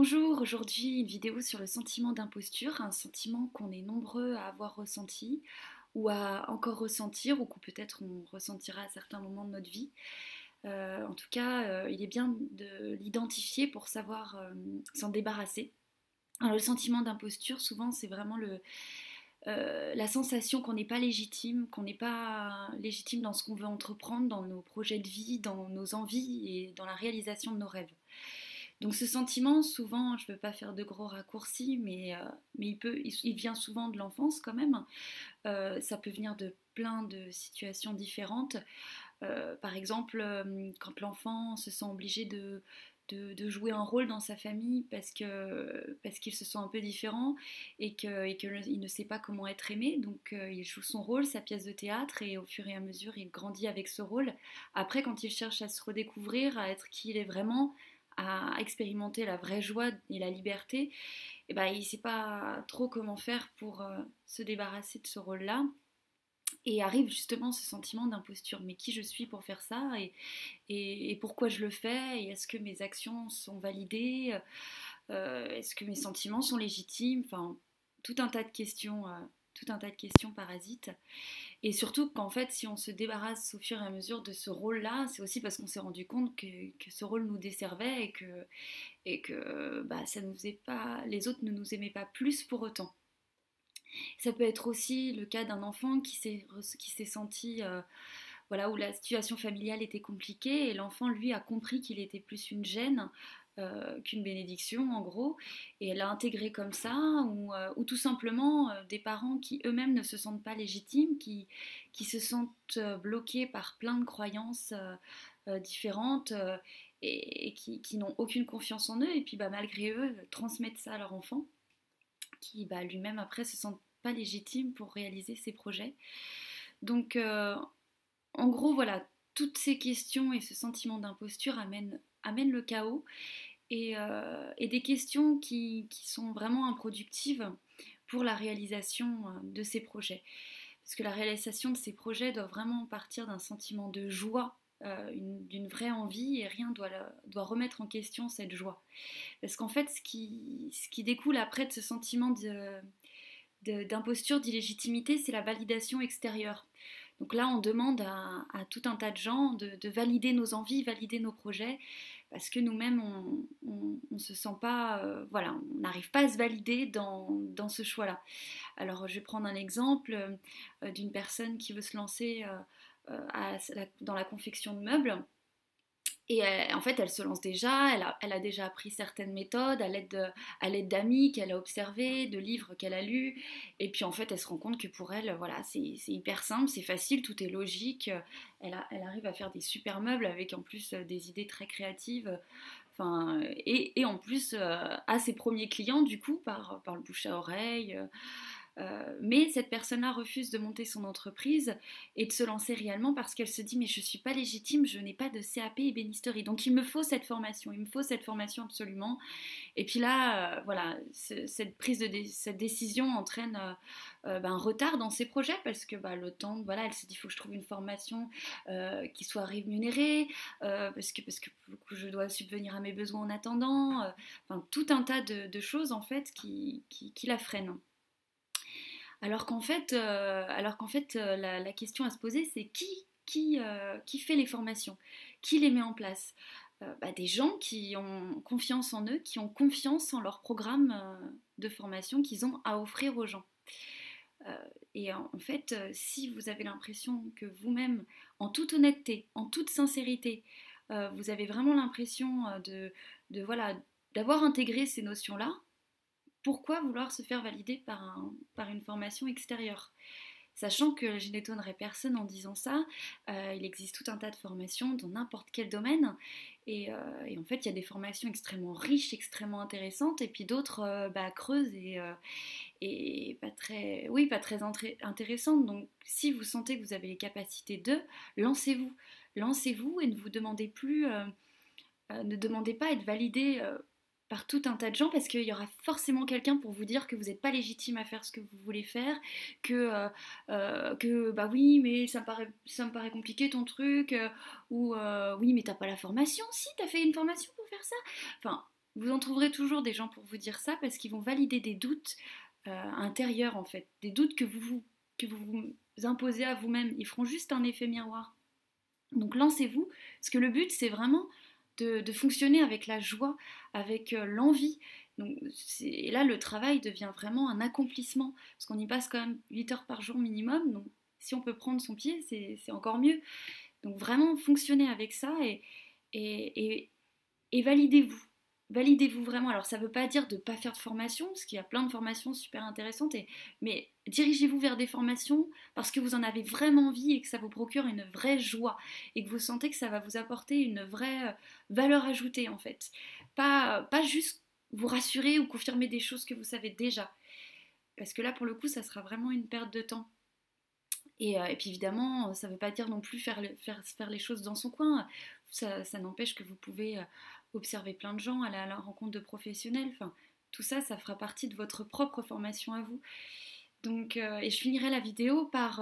Bonjour, aujourd'hui une vidéo sur le sentiment d'imposture, un sentiment qu'on est nombreux à avoir ressenti ou à encore ressentir ou qu'on peut-être on ressentira à certains moments de notre vie. Euh, en tout cas, euh, il est bien de l'identifier pour savoir euh, s'en débarrasser. Alors, le sentiment d'imposture, souvent, c'est vraiment la sensation qu'on n'est pas légitime, qu'on n'est pas légitime dans ce qu'on veut entreprendre, dans nos projets de vie, dans nos envies et dans la réalisation de nos rêves. Donc ce sentiment, souvent, je ne veux pas faire de gros raccourcis, mais, euh, mais il, peut, il, vient souvent de l'enfance quand même. Euh, ça peut venir de plein de situations différentes. Euh, par exemple, quand l'enfant se sent obligé de, de, jouer un rôle dans sa famille parce que parce qu'il se sent un peu différent et que et qu'il ne sait pas comment être aimé donc il joue son rôle sa pièce de théâtre et au fur et à mesure il grandit avec ce rôle après quand il cherche à se redécouvrir à être qui il est vraiment à expérimenter la vraie joie et la liberté, et eh ben, il ne sait pas trop comment faire pour euh, se débarrasser de ce rôle-là. Et arrive justement ce sentiment d'imposture. Mais qui je suis pour faire ça et, pourquoi je le fais Et est-ce que mes actions sont validées euh, Est-ce que mes sentiments sont légitimes? Enfin, tout un tas de questions euh, tout un tas de questions parasites. Et surtout qu'en fait, si on se débarrasse au fur et à mesure de ce rôle-là, c'est aussi parce qu'on s'est rendu compte que, ce rôle nous desservait et que, et que bah, ça nous pas, les autres ne nous aimaient pas plus pour autant. Ça peut être aussi le cas d'un enfant qui s'est, qui s'est senti... Euh, voilà, où la situation familiale était compliquée et l'enfant, lui, a compris qu'il était plus une gêne euh, qu'une bénédiction en gros, et elle a intégré comme ça, ou, euh, tout simplement euh, des parents qui eux-mêmes ne se sentent pas légitimes, qui, se sentent bloqués par plein de croyances différentes et, qui, n'ont aucune confiance en eux, et puis bah, malgré eux transmettent ça à leur enfant, qui bah, lui-même après se sent pas légitime pour réaliser ses projets. Donc en gros voilà, toutes ces questions et ce sentiment d'imposture amènent, le chaos euh, et, des questions qui, sont vraiment improductives pour la réalisation euh, de ces projets. Parce que la réalisation de ces projets doit vraiment partir d'un sentiment de joie, euh, d'une vraie envie, et rien doit, doit remettre en question cette joie. Parce qu'en fait, ce qui découle après de ce sentiment d'imposture, d'illégitimité, c'est la validation extérieure. Donc là, on demande à, tout un tas de gens de, valider nos envies, valider nos projets, parce que nous-mêmes, on se sent pas, euh, voilà, on n'arrive pas à se valider dans, dans ce choix-là. Alors, je vais prendre un exemple euh, d'une personne qui veut se lancer euh, dans la confection de meubles. Et en fait, elle se lance déjà, elle a, déjà appris certaines méthodes à l'aide d'amis qu'elle a observés, de livres qu'elle a lus. Et puis en fait, elle se rend compte que pour elle, voilà, c'est hyper simple, c'est facile, tout est logique. Elle, arrive à faire des super meubles avec en plus des idées très créatives. Enfin, et, et en plus, à ses premiers clients, du coup, par, par le bouche à oreille. Euh, mais cette personne-là refuse de monter son entreprise et de se lancer réellement parce qu'elle se dit mais je ne suis pas légitime, je n'ai pas de CAP ébénisterie. Donc il me faut cette formation, il me faut cette formation absolument. Et puis là, euh, voilà, cette prise de cette décision entraîne euh, ben, un retard dans ses projets parce que bah, le temps, voilà, elle se dit il faut que je trouve une formation qui soit rémunérée parce que parce que je dois subvenir à mes besoins en attendant. enfin tout un tas de, choses en fait qui, qui la freinent. Alors qu'en fait, euh, euh, la, question à se poser, c'est qui, euh, fait les formations? Qui les met en place? Bah, Des gens qui ont confiance en eux, qui ont confiance en leur programme de formation qu'ils ont à offrir aux gens. et en, fait, si vous avez l'impression que vous-même, en toute honnêteté, en toute sincérité, vous avez vraiment l'impression de, de voilà d'avoir intégré ces notions-là, pourquoi vouloir se faire valider par, une formation extérieure? Sachant que je n'étonnerai personne en disant ça, euh, il existe tout un tas de formations dans n'importe quel domaine. Et, euh, en fait, il y a des formations extrêmement riches, extrêmement intéressantes, et puis d'autres euh, bah, creuses et, et, pas très, pas très intéressantes. Donc, si vous sentez que vous avez les capacités de, lancez-vous. Lancez-vous et ne vous demandez plus, ne demandez pas à être validé par tout un tas de gens parce qu'il y aura forcément quelqu'un pour vous dire que vous n'êtes pas légitime à faire ce que vous voulez faire, que, euh, euh, bah oui, mais ça me paraît, compliqué ton truc, euh, ou oui, mais t'as pas la formation, si, t'as fait une formation pour faire ça. Enfin, Vous en trouverez toujours des gens pour vous dire ça parce qu'ils vont valider des doutes intérieurs en fait, des doutes que vous, que vous vous imposez à vous-même. Ils feront juste un effet miroir. Donc lancez-vous, parce que le but c'est vraiment de, fonctionner avec la joie, avec l'envie, donc, et là, le travail devient vraiment un accomplissement, parce qu'on y passe quand même 8 heures par jour minimum, donc si on peut prendre son pied, c'est encore mieux. Donc vraiment, fonctionnez avec ça et, validez-vous. Validez-vous vraiment. Alors ça ne veut pas dire de ne pas faire de formation, parce qu'il y a plein de formations super intéressantes, mais dirigez-vous vers des formations parce que vous en avez vraiment envie et que ça vous procure une vraie joie et que vous sentez que ça va vous apporter une vraie euh, valeur ajoutée en fait. Pas, pas juste vous rassurer ou confirmer des choses que vous savez déjà. Parce que là, pour le coup, ça sera vraiment une perte de temps. Et, euh, puis évidemment, ça ne veut pas dire non plus faire, les choses dans son coin. Ça, n'empêche que vous pouvez euh, observer plein de gens, aller à la rencontre de professionnels. Enfin, tout ça, ça fera partie de votre propre formation à vous. Donc, euh, et je finirai la vidéo par,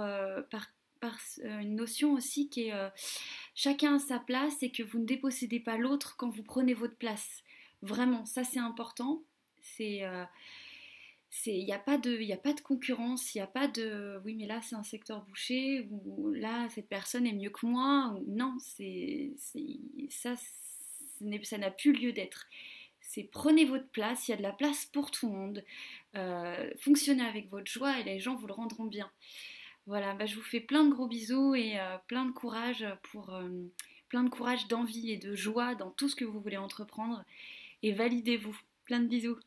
par, par une notion aussi qui est chacun a sa place et que vous ne dépossédez pas l'autre quand vous prenez votre place. Vraiment, ça c'est important. C'est euh, il n'y a, pas de, a pas de concurrence, il n'y a pas de oui, mais là c'est un secteur bouché, ou là cette personne est mieux que moi. Ou, non, c'est ça, ça n'a plus lieu d'être. C'est prenez votre place, il y a de la place pour tout le monde. Euh, fonctionnez avec votre joie et les gens vous le rendront bien. Voilà, bah, je vous fais plein de gros bisous et euh, plein de courage pour plein de courage, d'envie et de joie dans tout ce que vous voulez entreprendre et validez-vous. Plein de bisous.